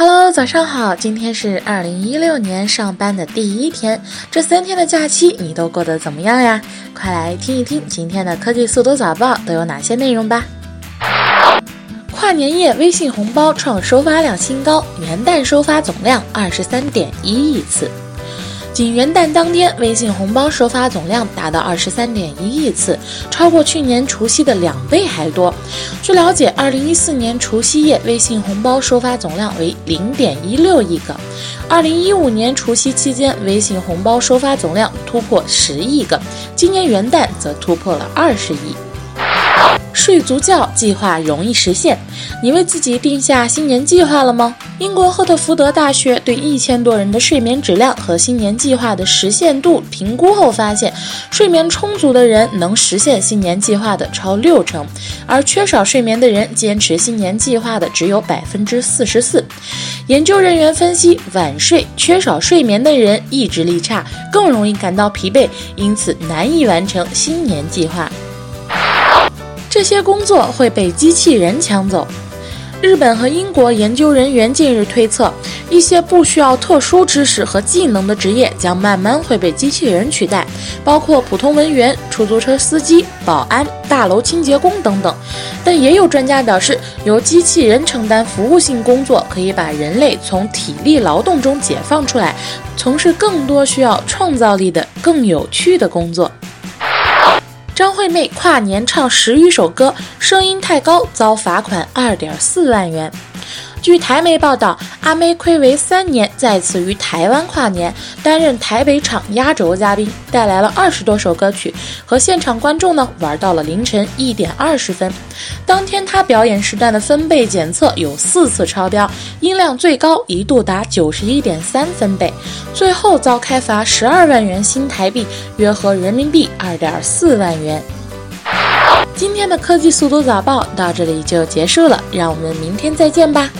Hello，早上好，今天是二零一六年上班的第一天，这三天的假期你都过得怎么样呀？快来听一听今天的科技速读早报都有哪些内容吧。跨年夜微信红包创收发量新高，元旦收发总量二十三点一亿次。仅元旦当天，微信红包收发总量达到二十三点一亿次，超过去年除夕的两倍还多。据了解，二零一四年除夕夜微信红包收发总量为零点一六亿个，二零一五年除夕期间微信红包收发总量突破十亿个，今年元旦则突破了二十亿。睡足觉计划容易实现，你为自己定下新年计划了吗？英国赫特福德大学对一千多人的睡眠质量和新年计划的实现度评估后发现，睡眠充足的人能实现新年计划的超六成，而缺少睡眠的人坚持新年计划的只有百分之四十四。研究人员分析，晚睡、缺少睡眠的人意志力差，更容易感到疲惫，因此难以完成新年计划。这些工作会被机器人抢走。日本和英国研究人员近日推测，一些不需要特殊知识和技能的职业将慢慢会被机器人取代，包括普通文员、出租车司机、保安、大楼清洁工等等。但也有专家表示，由机器人承担服务性工作，可以把人类从体力劳动中解放出来，从事更多需要创造力的、更有趣的工作。妹跨年唱十余首歌，声音太高遭罚款二点四万元。据台媒报道，阿妹暌违三年再次于台湾跨年，担任台北场压轴嘉宾，带来了二十多首歌曲，和现场观众呢玩到了凌晨一点二十分。当天她表演时段的分贝检测有四次超标，音量最高一度达九十一点三分贝，最后遭开罚十二万元新台币，约合人民币二点四万元。今天的科技速读早报到这里就结束了，让我们明天再见吧。